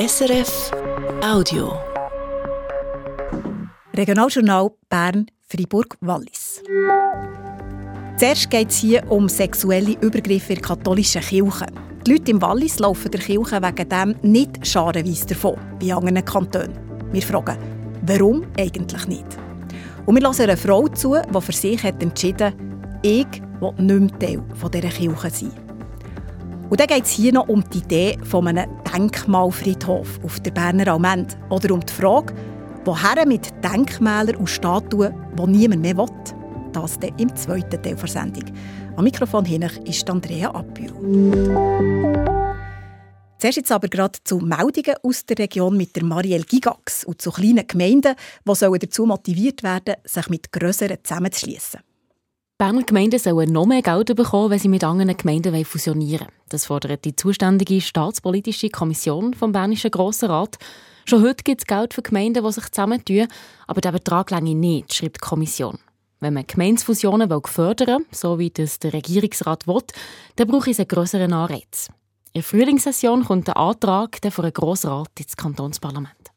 SRF Audio. Regionaljournal Bern, Fribourg, Wallis. Zuerst geht es hier um sexuelle Übergriffe in katholischen Kirche. Die Leute im Wallis laufen der Kirche wegen dem nicht scharenweise davon, wie anderen Kantonen. Wir fragen, warum eigentlich nicht? Und wir hören einer Frau zu, die für sich hat entschieden ich will nicht mehr Teil dieser Kirche sein. Und dann geht es hier noch um die Idee von einem Denkmalfriedhof auf der Berner Almend oder um die Frage, woher mit Denkmälern und Statuen, die niemand mehr will. Das dann im zweiten Teil der Sendung. Am Mikrofon hinten ist Andrea Appio. Zuerst jetzt aber gerade zu Meldungen aus der Region mit der Marielle Gigax und zu kleinen Gemeinden, die dazu motiviert werden sich mit grösseren zusammenzuschließen. Berner Gemeinden sollen noch mehr Geld bekommen, wenn sie mit anderen Gemeinden fusionieren wollen. Das fordert die zuständige staatspolitische Kommission vom Bernischen Grossen Rat. Schon heute gibt es Geld für Gemeinden, die sich zusammentun, aber der Betrag länge nicht, schreibt die Kommission. Wenn man Gemeinsfusionen fördern will, so wie das der Regierungsrat will, dann brauche es einen grösseren Anreiz. In der Frühlingssession kommt der Antrag von einem Grossrat ins Kantonsparlament.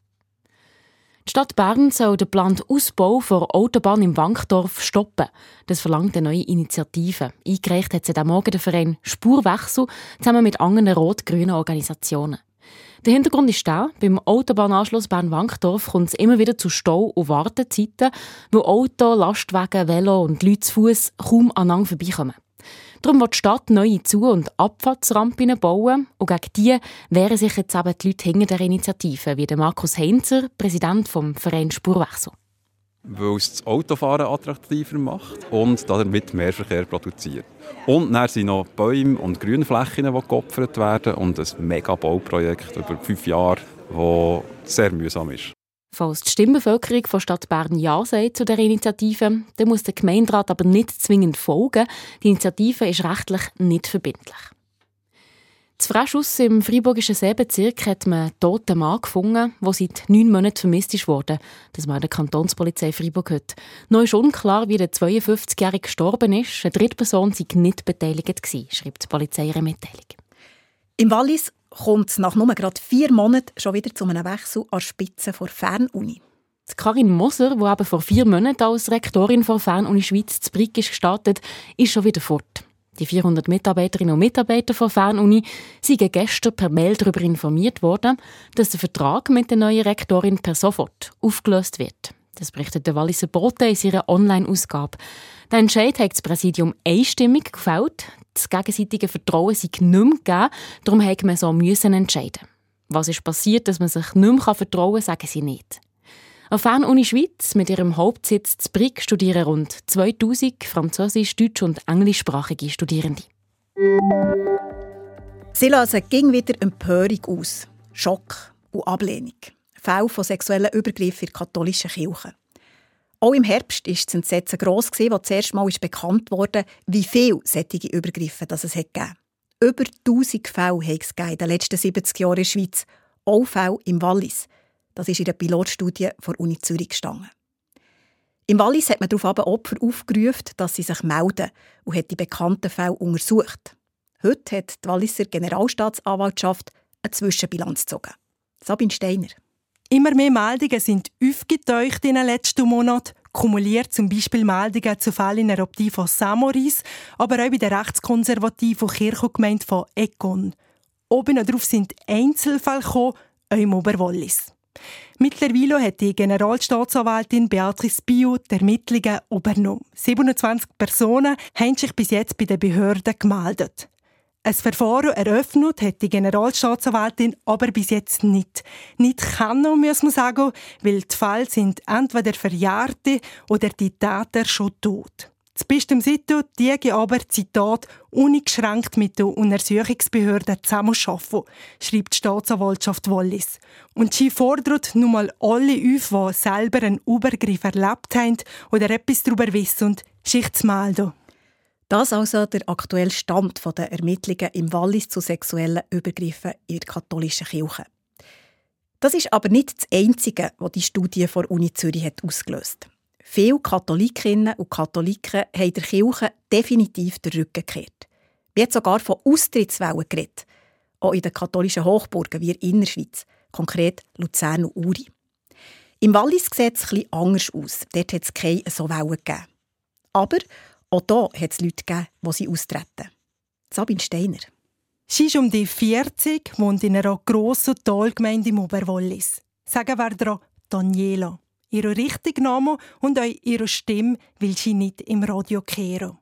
Die Stadt Bern soll den geplanten Ausbau der Autobahn im Wankdorf stoppen. Das verlangt eine neue Initiative. Eingereicht hat sie am Morgen der Verein Spurwechsel zusammen mit anderen rot-grünen Organisationen. Der Hintergrund ist der, beim Autobahnanschluss Bern-Wankdorf kommt es immer wieder zu Stau- und Wartezeiten, wo Auto, Lastwagen, Velo und Leute zu Fuß kaum aneinander vorbeikommen. Darum wird die Stadt neue Zu- und Abfahrtsrampen bauen und gegen die wehren sich jetzt eben die Leute hinter der Initiative, wie Markus Heinzer, Präsident vom Verein Spurwechsel. Weil es das Autofahren attraktiver macht und damit mehr Verkehr produziert. Und dann sind noch Bäume und Grünflächen, die geopfert werden und ein mega Bauprojekt über fünf Jahre, das sehr mühsam ist. Falls die Stimmbevölkerung von Stadt Bern Ja sagt zu der Initiative, dann muss der Gemeinderat aber nicht zwingend folgen. Die Initiative ist rechtlich nicht verbindlich. Zu Frischhaus im Freiburgischen Seebezirk hat man einen toten Mann gefunden, der seit neun Monaten vermisst wurde. Das war der Kantonspolizei Freiburg heute. Noch ist unklar, wie der 52-Jährige gestorben ist. Eine Drittperson sei nicht beteiligt gewesen, schreibt die Polizei ihre Mitteilung. Im Wallis kommt es nach nur gerade vier Monaten schon wieder zu einem Wechsel an der Spitze der Fernuni. Karin Moser, die eben vor vier Monaten als Rektorin der Fernuni Schweiz zu Brick ist gestartet, ist schon wieder fort. Die 400 Mitarbeiterinnen und Mitarbeiter der Fernuni sind gestern per Mail darüber informiert worden, dass der Vertrag mit der neuen Rektorin per sofort aufgelöst wird. Das berichtet der Walliser Bote in ihrer Online-Ausgabe. Der Entscheid hat das Präsidium einstimmig gefällt. Das gegenseitige Vertrauen sei nicht mehr gegeben, darum musste man so müssen entscheiden. Was ist passiert, dass man sich nicht mehr vertrauen kann, sagen sie nicht. An Fernuni Schweiz mit ihrem Hauptsitz zu studieren rund 2000 französisch, deutsch und englischsprachige Studierende. Sie lösen ging wieder Empörung aus, Schock und Ablehnung. Fälle von sexuellen Übergriffen in katholischen Kirche. Auch im Herbst war das Entsetzen gross, als zuerst mal bekannt wurde, wie viele solche Übergriffe es gegeben Über 1000 Fälle hat es in den letzten 70 Jahren in der Schweiz. Auch Fälle im Wallis. Das ist in der Pilotstudie der Uni Zürich gestanden. Im Wallis hat man darauf Opfer aufgerufen, dass sie sich melden und hat die bekannten Fälle untersucht. Heute hat die Walliser Generalstaatsanwaltschaft eine Zwischenbilanz gezogen. Sabine Steiner. Immer mehr Meldungen sind aufgetaucht in den letzten Monaten. Kumuliert zum Beispiel Meldungen zu Fällen in der Adoption von Samoris, aber auch bei der rechtskonservativen Kirchengemeinde von Econ. Oben darauf sind Einzelfälle gekommen, auch im Oberwallis. Mittlerweile hat die Generalstaatsanwältin Beatrice Bio die Ermittlungen übernommen. 27 Personen haben sich bis jetzt bei den Behörden gemeldet. Ein Verfahren eröffnet hat die Generalstaatsanwältin aber bis jetzt nicht. Nicht kann, muss man sagen, weil die Fälle sind entweder Verjährte oder die Täter schon tot. Das Bistum Sito die aber, Zitat, uneingeschränkt mit der Untersuchungsbehörde zusammenarbeiten, schreibt die Staatsanwaltschaft Wallis. Und sie fordert nun mal alle auf, die selber einen Übergriff erlebt haben oder etwas darüber wissen, sich zu melden. Das also der aktuelle Stand der Ermittlungen im Wallis zu sexuellen Übergriffen in der katholischen Kirche. Das ist aber nicht das Einzige, was die Studie der Uni Zürich hat ausgelöst Viele Katholikinnen und Katholiken haben der Kirche definitiv den Rücken gekehrt. Wir haben sogar von Austrittswellen geredet. Auch in den katholischen Hochburgen wie in der Innerschweiz. konkret Luzern und Uri. Im Wallis sieht es etwas anders aus. Dort hat es keine so Wellen gegeben. Aber auch hier hat es Leute gegeben, die sie austreten. Sabine Steiner. Sie ist um die 40, wohnt in einer grossen Talgemeinde im Oberwallis. Sagen wir ihr Daniela. Ihr richtiger Name und auch ihre Stimme will sie nicht im Radio kehren.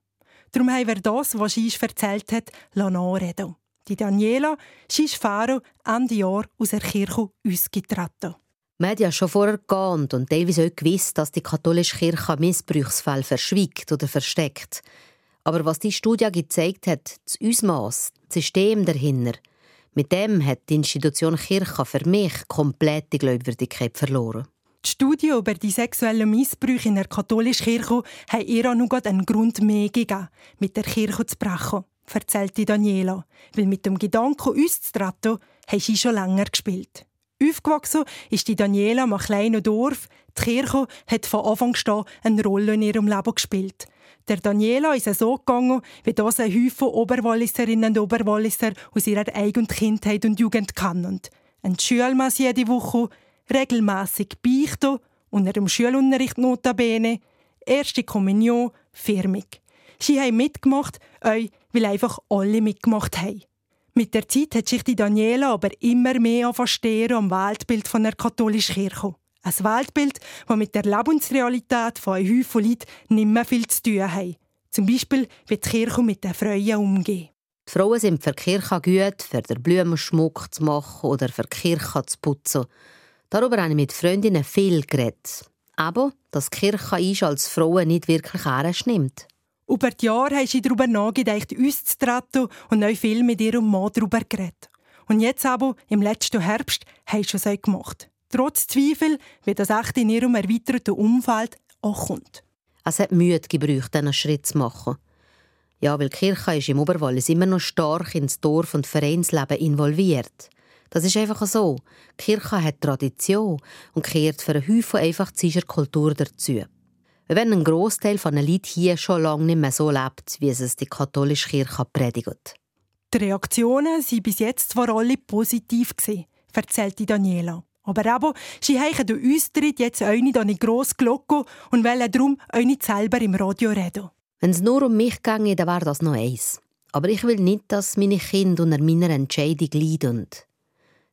Darum haben wir das, was sie uns erzählt hat, anreden. Die Daniela, sie ist Pfarrer Ende Jahr aus der Kirche ausgetreten. Man hat ja schon vorher geahnt und teilweise auch gewusst, dass die katholische Kirche Missbrauchsfälle verschwiegt oder versteckt. Aber was die Studie gezeigt hat, das Ausmaß, das System dahinter, mit dem hat die Institution Kirche für mich komplett die Glaubwürdigkeit verloren. Die Studie über die sexuellen Missbrauche in der katholischen Kirche hat ihr noch einen Grund mehr gegeben, mit der Kirche zu brechen, erzählte Daniela. Weil mit dem Gedanken, uns zu treten, hat sie schon länger gespielt. Aufgewachsen ist die Daniela einem kleinen Dorf. Die Kirche hat von Anfang an eine Rolle in ihrem Leben gespielt. Der Daniela ist so gegangen, wie das ein Häufchen Oberwalliserinnen und Oberwalliser aus ihrer eigenen Kindheit und Jugend kennen. Ein Schulmesse jede Woche, regelmäßig beichten, unter dem Schulunterricht notabene, erste Kommunion, firmig. Sie haben mitgemacht, weil einfach alle mitgemacht haben. Mit der Zeit hat sich die Daniela aber immer mehr verstehen am Weltbild von der katholischen Kirche. Ein Weltbild, das mit der Lebensrealität von einem Haufen Leuten nicht mehr viel zu tun hat. Zum Beispiel, wie die Kirche mit den Frauen umgeht. Die Frauen sind für die Kirche gut, für den Blumenschmuck zu machen oder für die Kirche zu putzen. Darüber habe ich mit Freundinnen viel geredet. Aber, dass die Kirche uns als Frauen nicht wirklich ernst nimmt. Über die Jahre haben sie darüber nachgedacht, uns zu treten und auch viel mit ihrem Mann darüber geredet. Und jetzt aber, im letzten Herbst, haben sie es gemacht. Trotz Zweifel, wie das echt in ihrem erweiterten Umfeld auch kommt. Es hat Mühe gebraucht, diesen Schritt zu machen. Ja, weil die Kirche ist im Oberwallis immer noch stark ins Dorf- und Vereinsleben involviert. Das ist einfach so. Die Kirche hat Tradition und kehrt für einen Haufen einfach die Kultur dazu. Wenn ein Großteil von den Leuten hier schon lange nicht mehr so lebt, wie es die katholische Kirche predigt. Die Reaktionen waren bis jetzt vor allem positiv, erzählte Daniela. Aber eben, sie haben den Austritt jetzt auch nicht an eine grosse Glocke und wollen darum auch nicht selber im Radio reden. Wenn es nur um mich ginge, dann wäre das noch eins. Aber ich will nicht, dass meine Kinder unter meiner Entscheidung leiden.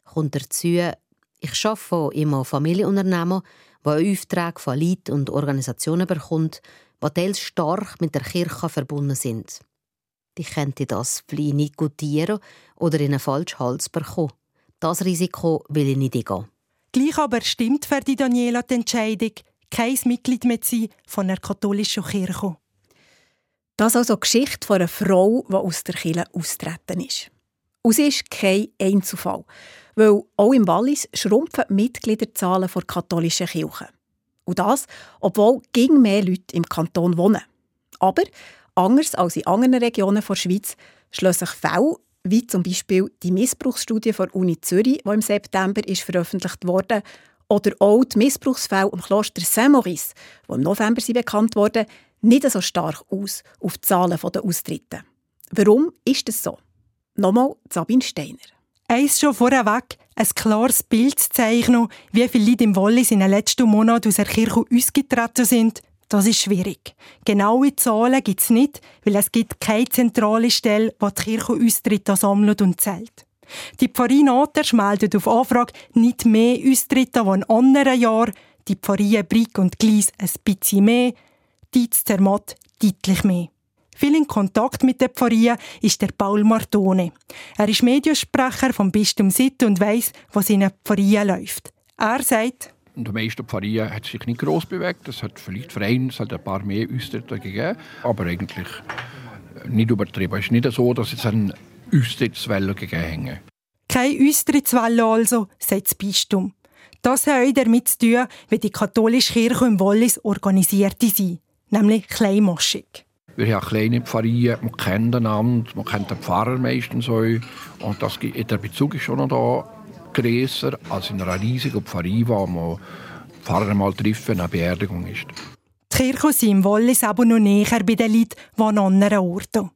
Kommt dazu, ich arbeite einem Familienunternehmen, das Aufträge von Leuten und Organisationen bekommt, die teils stark mit der Kirche verbunden sind. Die könnte das vielleicht nicht gutieren oder in einen falschen Hals bekommen. Das Risiko will ich nicht eingehen. Gleich aber stimmt für die Daniela die Entscheidung, kein Mitglied mehr zu sein von der katholischen Kirche. Das ist also die Geschichte von einer Frau, die aus der Kirche austreten ist. Und sie ist kein Einzelfall, weil auch im Wallis schrumpfen die Mitgliederzahlen der katholischen Kirche. Und das, obwohl ging mehr Leute im Kanton wohnen. Aber, anders als in anderen Regionen der Schweiz, schließen sich Fälle, wie zum Beispiel die Missbrauchsstudie der Uni Zürich, die im September ist veröffentlicht wurde, oder auch die Missbrauchsfälle im Kloster Saint-Maurice, die im November bekannt wurden, nicht so stark aus auf die Zahlen der Austritte. Warum ist das so? Nochmal Sabine Steiner. Eins schon vorweg, ein klares Bild zu zeichnen, wie viele Leute im Wallis in den letzten Monaten aus der Kirche ausgetreten sind, das ist schwierig. Genaue Zahlen gibt es nicht, weil es gibt keine zentrale Stelle, die die Kirche Austritte sammelt und zählt. Die Pfarreie Naters meldet auf Anfrage nicht mehr Austritte als in anderen Jahren, die Pfarreien Brick und Glies ein bisschen mehr, die Zermatt deutlich mehr. Viel in Kontakt mit der Pfarreie ist der Paul Martone. Er ist Mediensprecher vom Bistum Sitte und weiss, was in der Pfarreie läuft. Er sagt, in den meisten Pfarreien hat sich nicht gross bewegt. Es hat vielleicht Vereine, es hat ein paar mehr Austritte gegeben, aber eigentlich nicht übertrieben. Es ist nicht so, dass es eine Austrittswelle gegeben hat. Keine Austrittswelle also, sagt das Bistum. Das hat auch damit zu tun, wie die katholische Kirche im Wallis organisiert ist, nämlich kleinmaschig. Wir haben kleine Pfarreien, man kennt einander, man kennt den Pfarrer meistens auch. Und das, der Bezug ist schon noch da grösser als in einer riesigen Pfarrei, wo man Pfarrer mal trifft, wenn eine Beerdigung ist. Die Kirche im Wallis aber noch näher bei den Leuten, die an anderen Orten.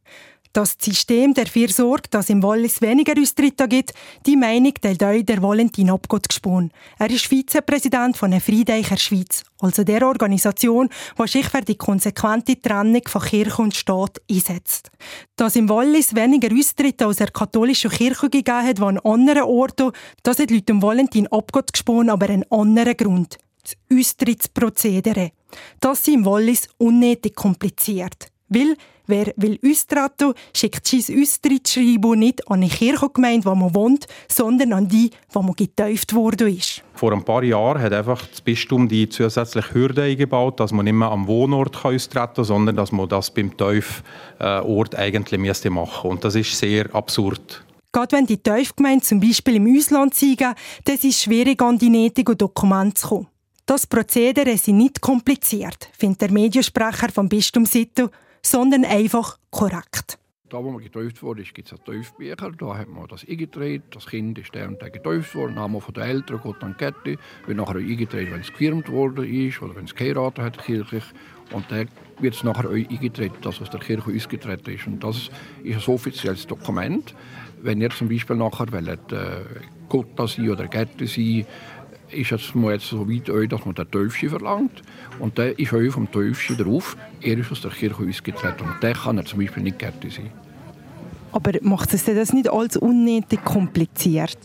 Das System dafür sorgt, dass im Wallis weniger Austritte gibt, die Meinung teilt euch der Valentin Obgott gesponnen. Er ist Vizepräsident von der Friedeicher Schweiz, also der Organisation, die sich für die konsequente Trennung von Kirche und Staat einsetzt. Dass im Wallis weniger Austritte aus der katholischen Kirche gegeben hat, an anderen Orten, das hat Leute Valentin Obgott gesponnen, aber einen anderen Grund. Das Austrittsprozedere. Das ist im Wallis unnötig kompliziert. Weil Wer will austreten, schickt sein Austrittsschreiben nicht an eine Kirchengemeinde, wo man wohnt, sondern an die, wo man getauft worden ist. Vor ein paar Jahren hat einfach das Bistum die zusätzliche Hürde eingebaut, dass man nicht mehr am Wohnort austreten kann, sondern dass man das beim Taufort eigentlich müsste machen Und das ist sehr absurd. Gerade wenn die Taufgemeinde zum Beispiel im Ausland siegen, dann ist es schwierig, an die nötigen Dokumente zu kommen. Das Prozedere ist nicht kompliziert, findet der Mediensprecher vom Bistum Sitto sondern einfach korrekt. Da, wo man getauft wurde, gibt es einen Taufbücher. Da hat man das eingetragen. Das Kind ist der und der getauft worden. Name von den Eltern geht an Kette. Wird nachher eingetragen, wenn es gefirmt worden ist oder wenn es geheiratet hat, kirchlich. Und dann wird es nachher eingetragen, dass aus der Kirche ausgetreten ist. Und das ist ein offizielles Dokument. Wenn ihr zum Beispiel nachher wollt, äh, Gott sein oder Gette sein ist es mal jetzt so weit, dass man den Teufel verlangt. Und der ist auch vom Teufel drauf. Er ist aus der Kirche ausgetreten. Und der kann er zum Beispiel nicht Gärte sein. Aber macht es das nicht alles unnötig kompliziert?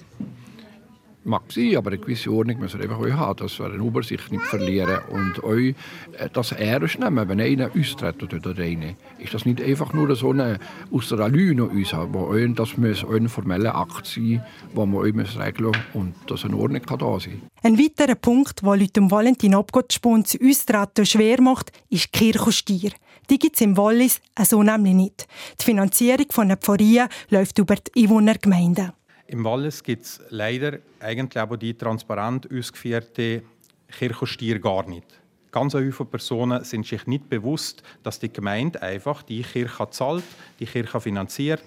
Mag sein, aber eine gewisse Ordnung müssen wir einfach auch haben, dass wir eine Übersicht nicht verlieren und euch äh, das ernst nehmen, wenn einer austritt oder eine. Ist das nicht einfach nur so eine aus der Lüne uns wo euch, das muss ein formeller Akt sein, wo man euch regeln muss und dass eine Ordnung kann da sein Ein weiterer Punkt, der Leute um Valentin Abgottspon zu Austreten schwer macht, ist die Kirchensteuer. Die gibt es im Wallis so nämlich nicht. Die Finanzierung von der Pfarreien läuft über die Einwohnergemeinden. Im Wallis gibt es leider eigentlich aber die transparent ausgeführte Kirchensteuer gar nicht. Ganz viele Personen sind sich nicht bewusst, dass die Gemeinde einfach die Kirche zahlt, die Kirche finanziert.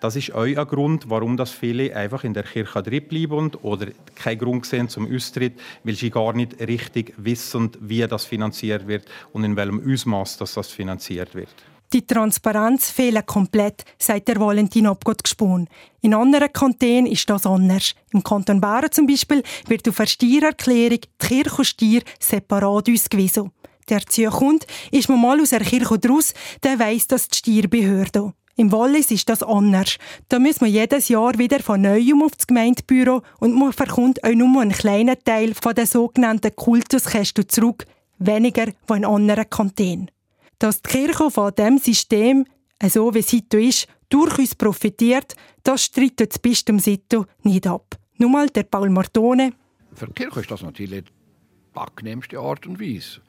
Das ist auch ein Grund, warum das viele einfach in der Kirche drinbleiben oder keinen Grund sehen zum Austritt, weil sie gar nicht richtig wissen, wie das finanziert wird und in welchem Ausmaß das finanziert wird. Die Transparenz fehlt komplett, sagt der Valentin Obgott gesponnen. In anderen Kantonen ist das anders. Im Kanton Bern zum Beispiel wird auf der Steuererklärung die Kirchensteuer separat ausgewiesen. Der Zukunft ist man mal aus der Kirche draus, der weiss das die Steuerbehörde. Im Wallis ist das anders. Da muss man jedes Jahr wieder von neuem auf das Gemeindebüro und man verkommt auch nur einen kleinen Teil von den sogenannten Kultuskästen zurück, weniger von anderen Kantonen dass die Kirche von diesem System, so wie es heute ist, durchaus profitiert, das streitet das Bistum Sito nicht ab. Nur mal der Paul Martone. Für die Kirche ist das natürlich die angenehmste Art und Weise.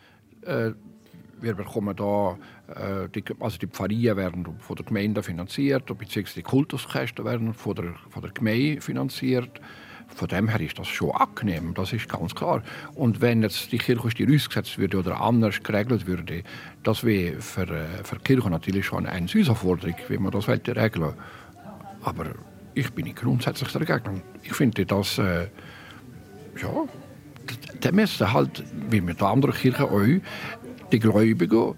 Äh, wir bekommen da, äh, die, also die Pfarreien werden von der Gemeinde finanziert, beziehungsweise die Kultuskästen werden von der, von der Gemeinde finanziert. Von dem her ist das schon angenehm, das ist ganz klar. Und wenn jetzt die Kirchensteuer ausgesetzt würde oder anders geregelt würde, das wäre für, äh, für die Kirche natürlich schon eine Herausforderung, wie man das regeln will. Aber ich bin grundsätzlich dagegen. Ich finde, dass äh, ja, der müssen halt, wie mit anderen Kirchen auch, die Gläubigen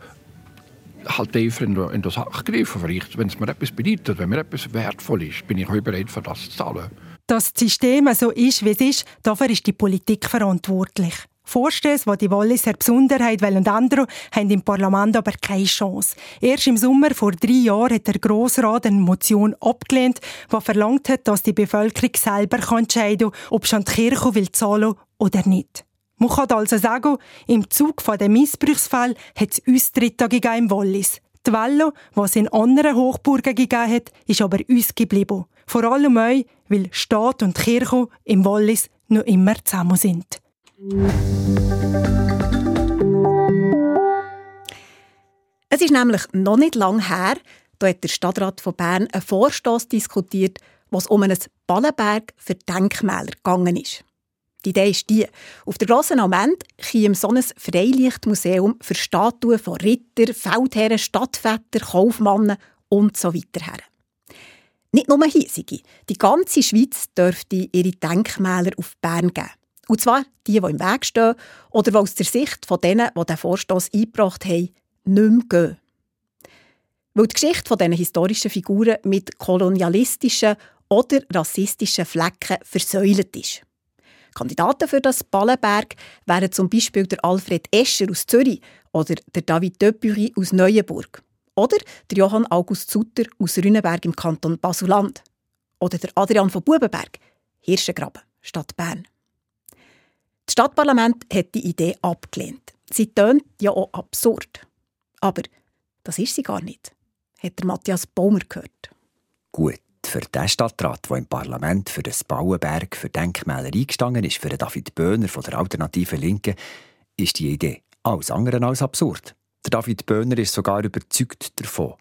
halt tiefer in, in das Sache greifen. Vielleicht, wenn es mir etwas bedeutet, wenn mir etwas wertvoll ist, bin ich auch bereit, für das zu zahlen. Dass das System so ist, wie es ist, dafür ist die Politik verantwortlich. Vorstöße, die die Walliser Besonderheit wollen ändern, haben im Parlament aber keine Chance. Erst im Sommer vor drei Jahren hat der Grossrat eine Motion abgelehnt, die verlangt hat, dass die Bevölkerung selber entscheiden kann, ob schon die Kirche will zahlen oder nicht. Man kann also sagen, im Zug von dem Missbrauchsfall hat es uns Dritte im Wallis. Die Welle, die es in anderen Hochburgen gegeben hat, ist aber uns geblieben. Vor allem euch, weil Staat und Kirche im Wallis noch immer zusammen sind. Es ist nämlich noch nicht lange her, da hat der Stadtrat von Bern einen Vorstoß diskutiert, was um einen Ballenberg für Denkmäler gegangen ist. Die Idee ist die, auf der grossen Amend käme so ein Freilichtmuseum für Statuen von Ritter, Feldherren, Stadtvätern, Kaufmannen und so weiter her. Nicht nur hiesige. Die ganze Schweiz dürfte ihre Denkmäler auf Bern geben. Und zwar die, die im Weg stehen oder die aus der Sicht von denen, die den Vorstoß eingebracht haben, nicht mehr gehen. Weil die Geschichte dieser historischen Figuren mit kolonialistischen oder rassistischen Flecken versäult ist. Kandidaten für das Ballenberg wären zum Beispiel der Alfred Escher aus Zürich oder der David Döpüri aus Neuenburg. Oder der Johann August Sutter aus Rünenberg im Kanton Basuland. Oder der Adrian von Bubenberg, Hirschengraben, Stadt Bern. Das Stadtparlament hat die Idee abgelehnt. Sie tönt ja auch absurd. Aber das ist sie gar nicht, hat der Matthias Baumer gehört. Gut, für den Stadtrat, der im Parlament für das Bauenberg für Denkmäler eingestanden ist, für David Böhner von der Alternativen Linken, ist die Idee alles andere als absurd. Der David Böhner ist sogar überzeugt davon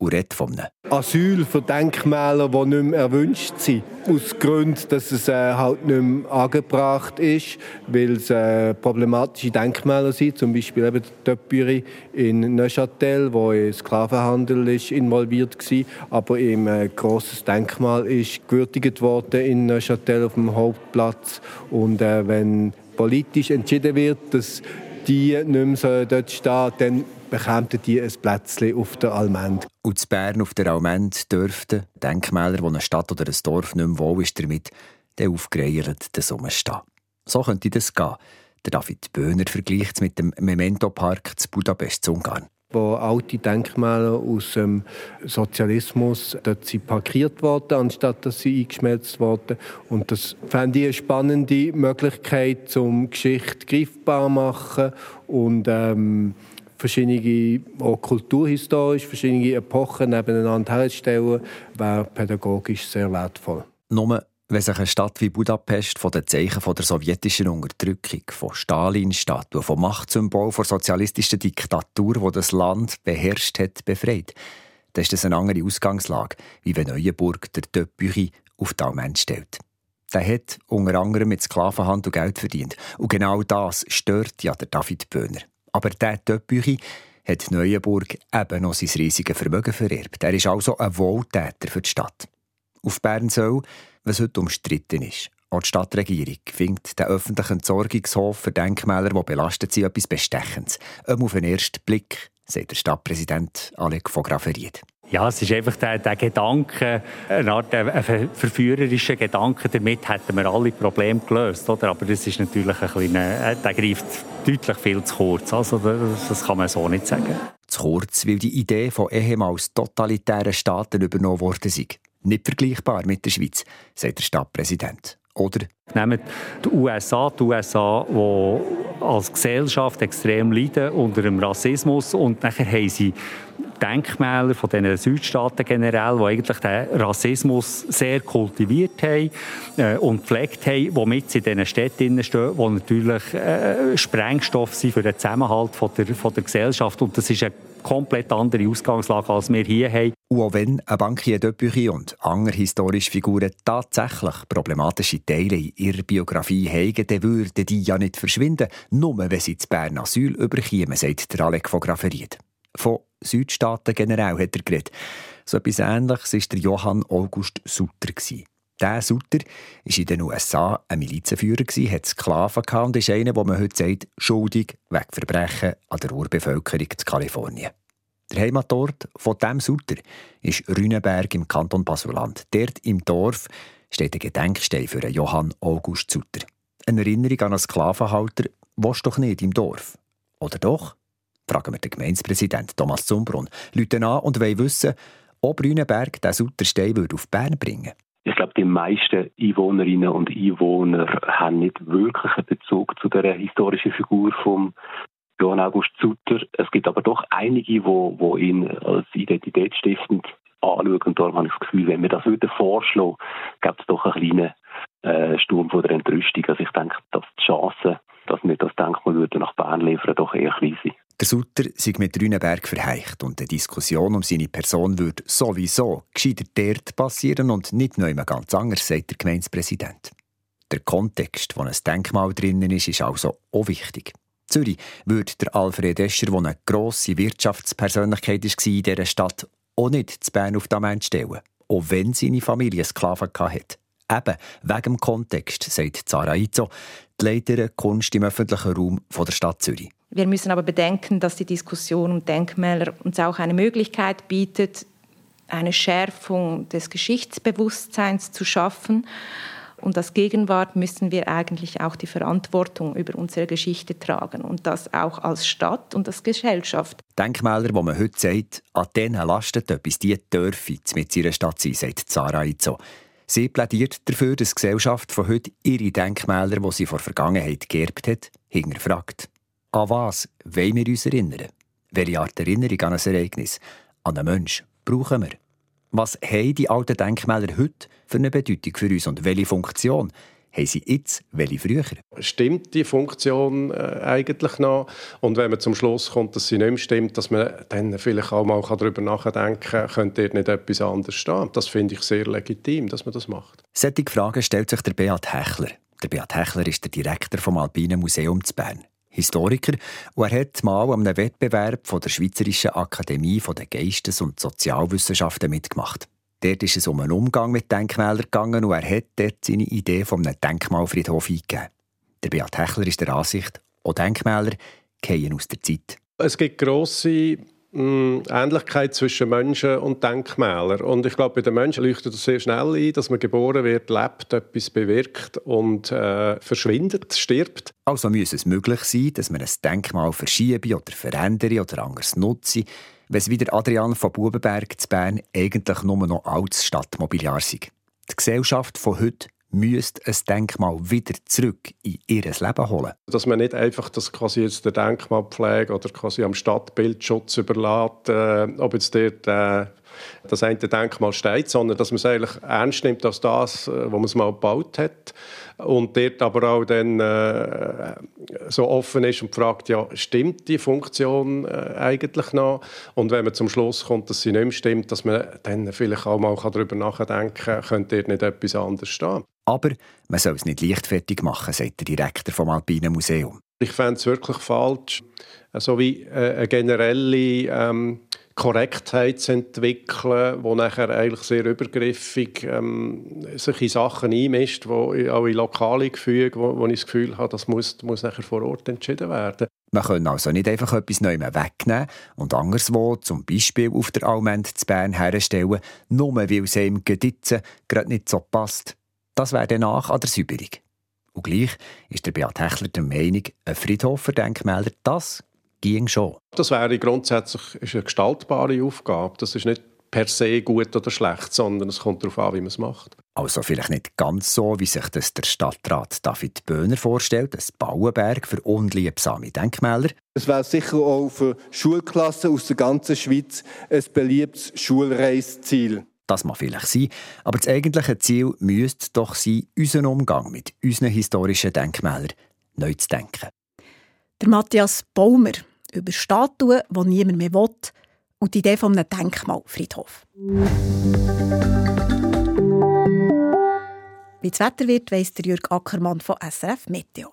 und redet von einem Asyl für Denkmäler, die nicht mehr erwünscht sind. Aus Gründen, dass es äh, halt nicht mehr angebracht ist, weil es äh, problematische Denkmäler sind. Zum Beispiel eben der Töpüri in Neuchâtel, wo im Sklavenhandel ist involviert war. Aber ein äh, grosses Denkmal ist gewürdigt worden in Neuchâtel auf dem Hauptplatz. Und äh, wenn politisch entschieden wird, dass die nicht mehr dort stehen dann bekämen die ein Plätzchen auf der Almend. Und zu Bern auf der Almend dürften Denkmäler, wo eine Stadt oder ein Dorf nicht mehr wohl ist, damit der aufgereiert der Summe stehen. So könnte das gehen. Der David Böhner vergleicht es mit dem Memento-Park zu Budapest Ungarn wo alte Denkmäler aus dem Sozialismus dort sind parkiert worden, anstatt dass sie eingeschmelzt wurden. Und das fände ich eine spannende Möglichkeit, um Geschichte greifbar zu machen und ähm, verschiedene, auch kulturhistorisch, verschiedene Epochen nebeneinander herzustellen, wäre pädagogisch sehr wertvoll. Nur wenn sich eine Stadt wie Budapest von den Zeichen der sowjetischen Unterdrückung, von Stalin-Statuen, vom Machtsymbol der sozialistischen Diktatur, wo das Land beherrscht hat, befreit, dann ist das eine andere Ausgangslage, wie wenn Neuenburg der Töpüchi auf die Almen stellt. Der hat unter anderem mit Sklavenhandel Geld verdient. Und genau das stört ja der David Böhner. Aber der Töpüchi hat Neuenburg eben noch sein riesiges Vermögen vererbt. Er ist also ein Wohltäter für die Stadt. Auf Bern soll was heute umstritten ist. Auch die Stadtregierung findet den öffentlichen Entsorgungshof für Denkmäler, die belastet sind, etwas Bestechendes. Um auf den ersten Blick, sagt der Stadtpräsident Alec von Graferied. Ja, es ist einfach der, der Gedanke, eine Art ein verführerischer Gedanke, damit hätten wir alle Probleme gelöst. Oder? Aber das ist natürlich ein bisschen, äh, der greift deutlich viel zu kurz. Also das, das kann man so nicht sagen. Zu kurz, weil die Idee von ehemals totalitären Staaten übernommen worden ist nicht vergleichbar mit der Schweiz, sagt der Stadtpräsident. Oder? Nehmen die USA, die USA, die als Gesellschaft extrem leiden unter dem Rassismus und nachher haben sie Denkmäler von den Südstaaten generell, die eigentlich den Rassismus sehr kultiviert haben äh, und gepflegt haben, womit sie in diesen Städten stehen, die natürlich äh, Sprengstoff sind für den Zusammenhalt von der, von der Gesellschaft. Und das ist eine komplett andere Ausgangslage, als wir hier haben. Und auch wenn ein Bankier Döpüchi und andere historische Figuren tatsächlich problematische Teile in ihrer Biografie haben, dann würden die ja nicht verschwinden, nur wenn sie zu Bern Asyl überkämen, sagt der Alec von Graferied. Von Südstaaten generell hat er geredet. So etwas Ähnliches war der Johann August Sutter. Dieser Sutter war in den USA ein Milizenführer, hat Sklaven und ist einer, wo man heute sagt, schuldig wegen Verbrechen an der Urbevölkerung in Kalifornien. Der Heimatort von diesem Sutter ist Rünenberg im Kanton Basuland. Dort im Dorf steht ein Gedenkstein für Johann August Sutter. Eine Erinnerung an einen Sklavenhalter willst doch nicht im Dorf. Oder doch? Fragen wir den Gemeindepräsidenten Thomas Zumbrunn. Leute an und wollen wissen, ob Rünenberg den Sutterstein auf Bern bringen würde. Ich glaube, die meisten Einwohnerinnen und Einwohner haben nicht wirklich einen Bezug zu der historischen Figur von Johann August Sutter. Es gibt aber doch einige, wo, wo ihn als identitätsstiftend anschauen. Und darum habe ich das Gefühl, wenn wir das würden vorschlagen, gibt es doch einen kleinen äh, Sturm von der Entrüstung. Also ich denke, dass die Chancen, dass wir das Denkmal nach Bern liefern, doch eher klein sind. Der Sutter sei mit Rünenberg verheicht und die Diskussion um seine Person würde sowieso gescheiter dort passieren und nicht noch immer ganz anders, sagt der Gemeindepräsident. Der Kontext, wo ein Denkmal drinnen ist, ist also auch wichtig. Zürich würde der Alfred Escher, der eine grosse Wirtschaftspersönlichkeit war in dieser Stadt, auch nicht zu Bern auf den Mensch stellen, auch wenn seine Familie Sklaven hatte. Eben wegen dem Kontext, sagt Zara Izzo, die Leiterin Kunst im öffentlichen Raum der Stadt Zürich. Wir müssen aber bedenken, dass die Diskussion um Denkmäler uns auch eine Möglichkeit bietet, eine Schärfung des Geschichtsbewusstseins zu schaffen. Und als Gegenwart müssen wir eigentlich auch die Verantwortung über unsere Geschichte tragen und das auch als Stadt und als Gesellschaft. Denkmäler, wo man heute sagt, an denen lastet etwas, die dürfen mit ihrer Stadt sein, sagt Zara Itzo. Sie plädiert dafür, dass die Gesellschaft von heute ihre Denkmäler, die sie vor Vergangenheit geerbt hat, hinterfragt. An was wollen wir uns erinnern? Welche Art Erinnerung an ein Ereignis, an einen Menschen brauchen wir? Was haben die alten Denkmäler heute für eine Bedeutung für uns und welche Funktion haben sie jetzt, welche früher? Stimmt die Funktion äh, eigentlich noch? Und wenn man zum Schluss kommt, dass sie nicht mehr stimmt, dass man dann vielleicht auch mal darüber nachdenken kann, könnte ihr nicht etwas anderes stehen? Das finde ich sehr legitim, dass man das macht. Solche Fragen stellt sich der Beat Hechler. Der Beat Hechler ist der Direktor vom Alpinen Museum zu Bern. Historiker, und er hat mal an einem Wettbewerb von der Schweizerischen Akademie der Geistes- und Sozialwissenschaften mitgemacht. Dort ist es um einen Umgang mit Denkmälern gegangen und er hat dort seine Idee vom Denkmalfriedhof eingegeben. Der Beat Hechler ist der Ansicht, auch Denkmäler gehen aus der Zeit. Es gibt grosse Ähnlichkeit zwischen Menschen und Denkmälern. Und ich glaube, bei den Menschen leuchtet es sehr schnell ein, dass man geboren wird, lebt, etwas bewirkt und äh, verschwindet, stirbt. Also muss es möglich sein, dass man ein Denkmal verschiebe oder verändere oder anders nutze, wenn es wie der Adrian von Bubenberg zu Bern eigentlich nur noch altes Stadtmobiliar sei. Die Gesellschaft von heute müsste ein Denkmal wieder zurück in ihr Leben holen. Dass man nicht einfach das quasi jetzt der Denkmalpflege oder quasi am Stadtbildschutz überlässt, äh, ob jetzt dort äh, das eine Denkmal steht, sondern dass man es eigentlich ernst nimmt als das, äh, was man es mal gebaut hat und dort aber auch dann äh, so offen ist und fragt, ja, stimmt die Funktion äh, eigentlich noch? Und wenn man zum Schluss kommt, dass sie nicht mehr stimmt, dass man dann vielleicht auch mal darüber nachdenken kann, könnte dort nicht etwas anderes stehen. Aber man soll es nicht leichtfertig machen, sagt der Direktor vom Alpinen Museum. Ich fände es wirklich falsch, so wie äh, eine generelle ähm, Korrektheit zu entwickeln, die nachher eigentlich sehr übergriffig ähm, sich in Sachen einmischt, wo auch in lokale Gefüge, wo, wo ich das Gefühl habe, das muss, muss nachher vor Ort entschieden werden. Man kann also nicht einfach etwas neu wegnehmen und anderswo, zum Beispiel auf der Almend zu Bern, herstellen, nur weil es ihm Geditzen gerade nicht so passt. Das wäre dann nach an der Säuberung. Und gleich ist der Beat Hechler der Meinung, ein Friedhof für Denkmäler, das ging schon. Das wäre grundsätzlich eine gestaltbare Aufgabe. Das ist nicht per se gut oder schlecht, sondern es kommt darauf an, wie man es macht. Also vielleicht nicht ganz so, wie sich das der Stadtrat David Böhner vorstellt, ein Bauenberg für unliebsame Denkmäler. Es wäre sicher auch für Schulklassen aus der ganzen Schweiz ein beliebtes Schulreisziel. Das mag vielleicht sein, aber das eigentliche Ziel müsste doch sein, unseren Umgang mit unseren historischen Denkmälern neu zu denken. Der Matthias Baumer über Statuen, die niemand mehr will, und die Idee von einem Denkmalfriedhof. Wie das Wetter wird, weiss der Jürg Ackermann von SRF Meteo.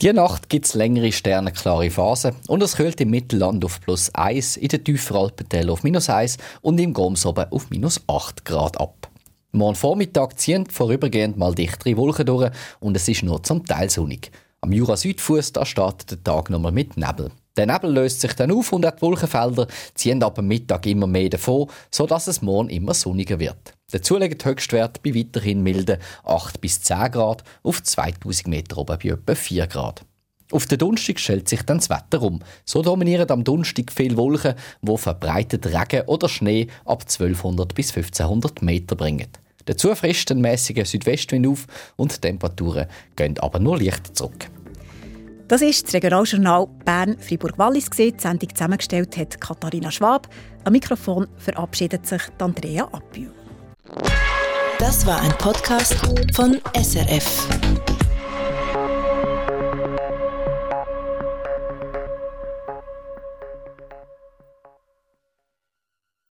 Die Nacht gibt es längere sternenklare Phasen und es kühlt im Mittelland auf plus 1, in den tieferen Alpentälern auf minus 1 und im Goms oben auf minus 8 Grad ab. Morgen Vormittag ziehen vorübergehend mal dichtere Wolken durch und es ist nur zum Teil sonnig. Am Jura-Südfuss startet der Tag nochmal mit Nebel. Der Nebel löst sich dann auf und die Wolkenfelder ziehen ab dem Mittag immer mehr davon, sodass es morgen immer sonniger wird. Dazu liegt der Höchstwert bei weiterhin milden 8 bis 10 Grad, auf 2000 Meter oben bei etwa 4 Grad. Auf den Donnerstag stellt sich dann das Wetter um. So dominieren am Donnerstag viele Wolken, wo verbreitet Regen oder Schnee ab 1200 bis 1500 Meter bringen. Dazu frisst ein mäßiger Südwestwind auf und die Temperaturen gehen aber nur leicht zurück. Das ist das Regionaljournal Bern-Fribourg-Wallis. Die Sendung zusammengestellt hat Katharina Schwab. Am Mikrofon verabschiedet sich Andrea Appio. Das war ein Podcast von SRF.